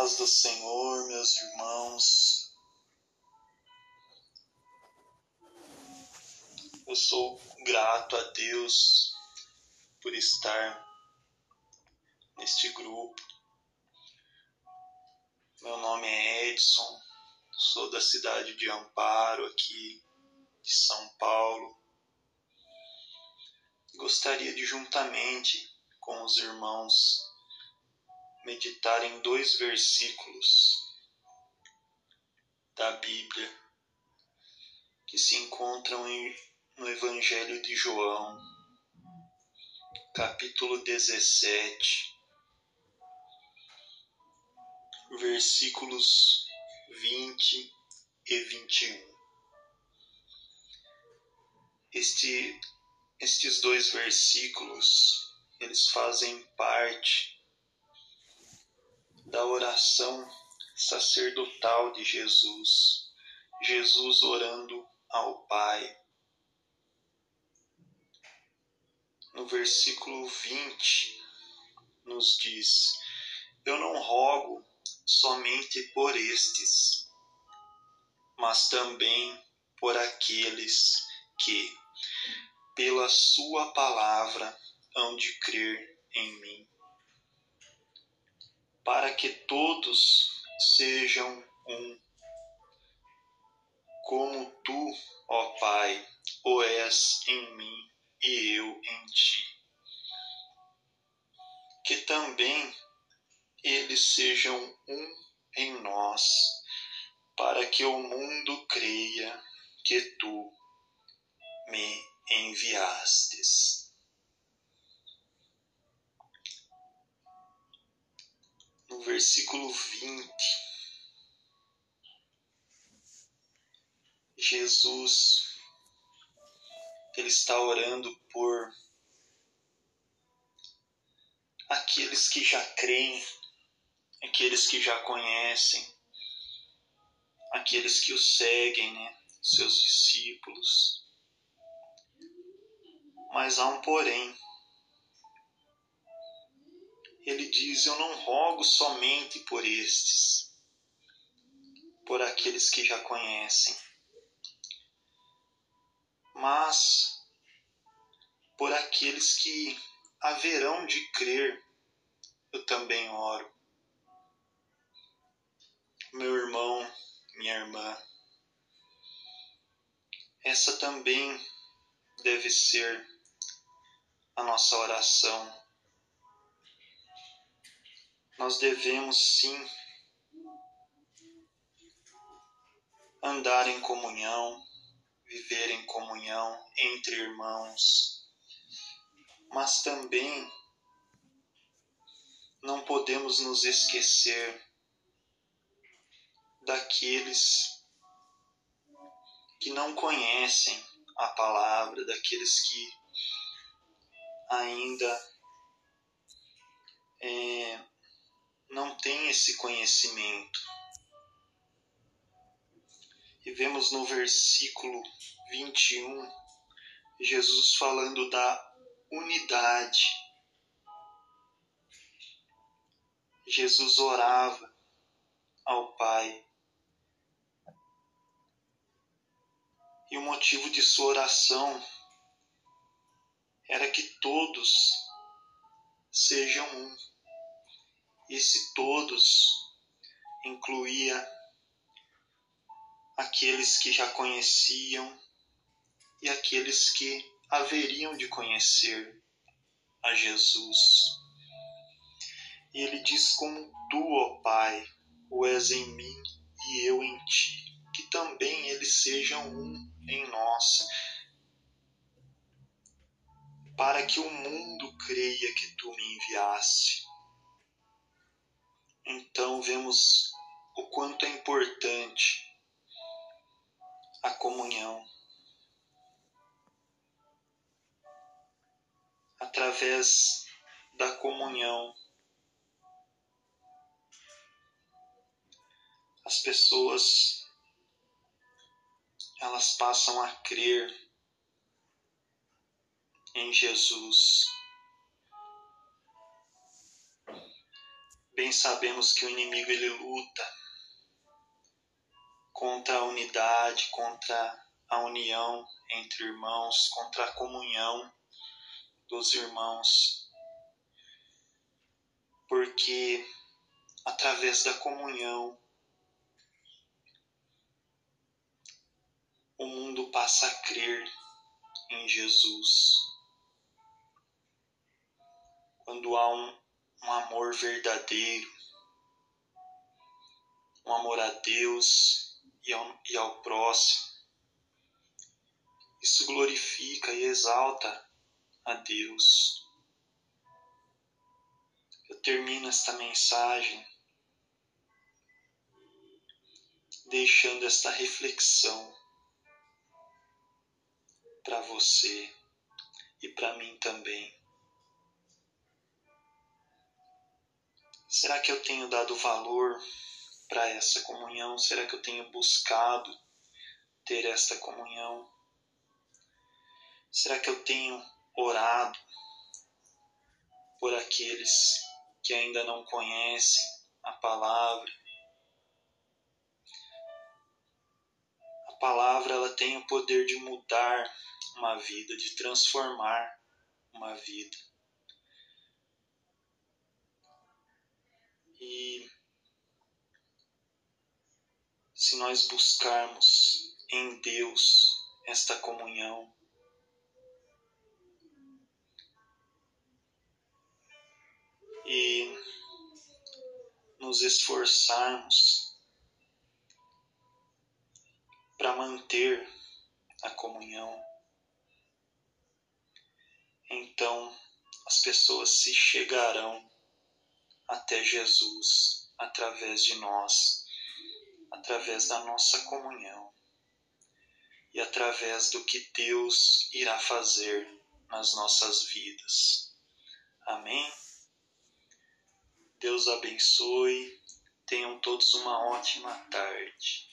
paz do Senhor, meus irmãos. Eu sou grato a Deus por estar neste grupo. Meu nome é Edson, sou da cidade de Amparo, aqui de São Paulo. Gostaria de, juntamente com os irmãos, meditar em dois versículos da Bíblia que se encontram em, no Evangelho de João, capítulo 17, versículos 20 e 21. Este, estes dois versículos, eles fazem parte da oração sacerdotal de Jesus, Jesus orando ao Pai. No versículo 20, nos diz: Eu não rogo somente por estes, mas também por aqueles que, pela Sua palavra, hão de crer em mim para que todos sejam um. Como tu, ó Pai, o és em mim e eu em ti. Que também eles sejam um em nós, para que o mundo creia que tu me enviastes. Versículo 20, Jesus ele está orando por aqueles que já creem, aqueles que já conhecem, aqueles que o seguem, né? seus discípulos. Mas há um porém ele diz: Eu não rogo somente por estes, por aqueles que já conhecem, mas por aqueles que haverão de crer, eu também oro. Meu irmão, minha irmã, essa também deve ser a nossa oração nós devemos sim andar em comunhão, viver em comunhão entre irmãos, mas também não podemos nos esquecer daqueles que não conhecem a palavra, daqueles que ainda é, não tem esse conhecimento. E vemos no versículo 21 Jesus falando da unidade. Jesus orava ao Pai. E o motivo de sua oração era que todos sejam um. Esse todos incluía aqueles que já conheciam e aqueles que haveriam de conhecer a Jesus. E ele diz: Como tu, ó Pai, o és em mim e eu em ti, que também eles sejam um em nós, para que o mundo creia que tu me enviaste. Então vemos o quanto é importante a comunhão. Através da comunhão, as pessoas elas passam a crer em Jesus. Bem sabemos que o inimigo ele luta contra a unidade, contra a união entre irmãos, contra a comunhão dos irmãos. Porque através da comunhão o mundo passa a crer em Jesus. Quando há um, um amor verdadeiro, um amor a Deus e ao, e ao próximo, isso glorifica e exalta a Deus. Eu termino esta mensagem deixando esta reflexão para você e para mim também. Será que eu tenho dado valor para essa comunhão? Será que eu tenho buscado ter esta comunhão? Será que eu tenho orado por aqueles que ainda não conhecem a palavra? A palavra ela tem o poder de mudar uma vida, de transformar uma vida. E se nós buscarmos em Deus esta comunhão, e nos esforçarmos para manter a comunhão, então as pessoas se chegarão até Jesus através de nós, através da nossa comunhão e através do que Deus irá fazer nas nossas vidas. Amém? Deus abençoe. Tenham todos uma ótima tarde.